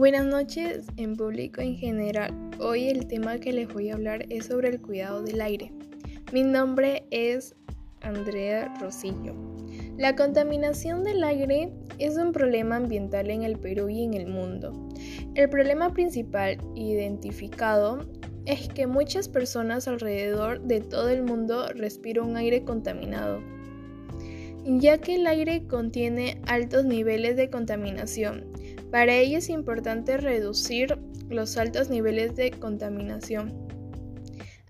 Buenas noches en público en general. Hoy el tema que les voy a hablar es sobre el cuidado del aire. Mi nombre es Andrea Rosillo. La contaminación del aire es un problema ambiental en el Perú y en el mundo. El problema principal identificado es que muchas personas alrededor de todo el mundo respiran un aire contaminado, ya que el aire contiene altos niveles de contaminación para ello es importante reducir los altos niveles de contaminación.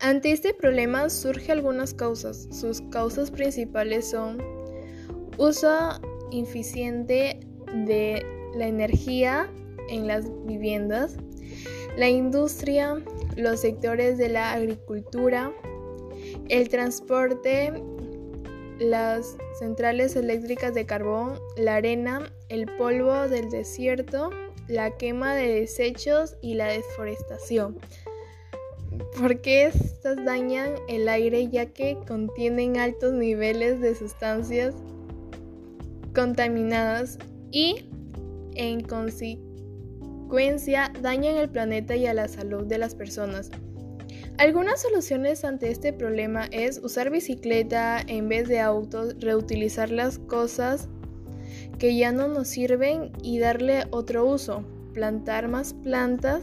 Ante este problema surgen algunas causas. Sus causas principales son uso ineficiente de la energía en las viviendas, la industria, los sectores de la agricultura, el transporte las centrales eléctricas de carbón, la arena, el polvo del desierto, la quema de desechos y la deforestación. Porque estas dañan el aire ya que contienen altos niveles de sustancias contaminadas y en consecuencia dañan el planeta y a la salud de las personas. Algunas soluciones ante este problema es usar bicicleta en vez de autos, reutilizar las cosas que ya no nos sirven y darle otro uso, plantar más plantas,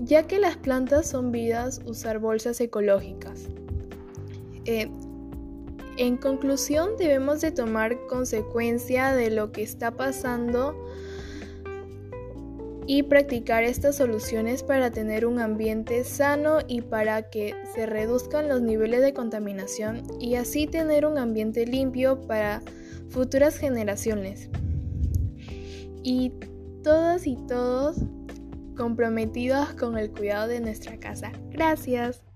ya que las plantas son vidas, usar bolsas ecológicas. Eh, en conclusión, debemos de tomar consecuencia de lo que está pasando y practicar estas soluciones para tener un ambiente sano y para que se reduzcan los niveles de contaminación y así tener un ambiente limpio para futuras generaciones. Y todas y todos comprometidos con el cuidado de nuestra casa. Gracias.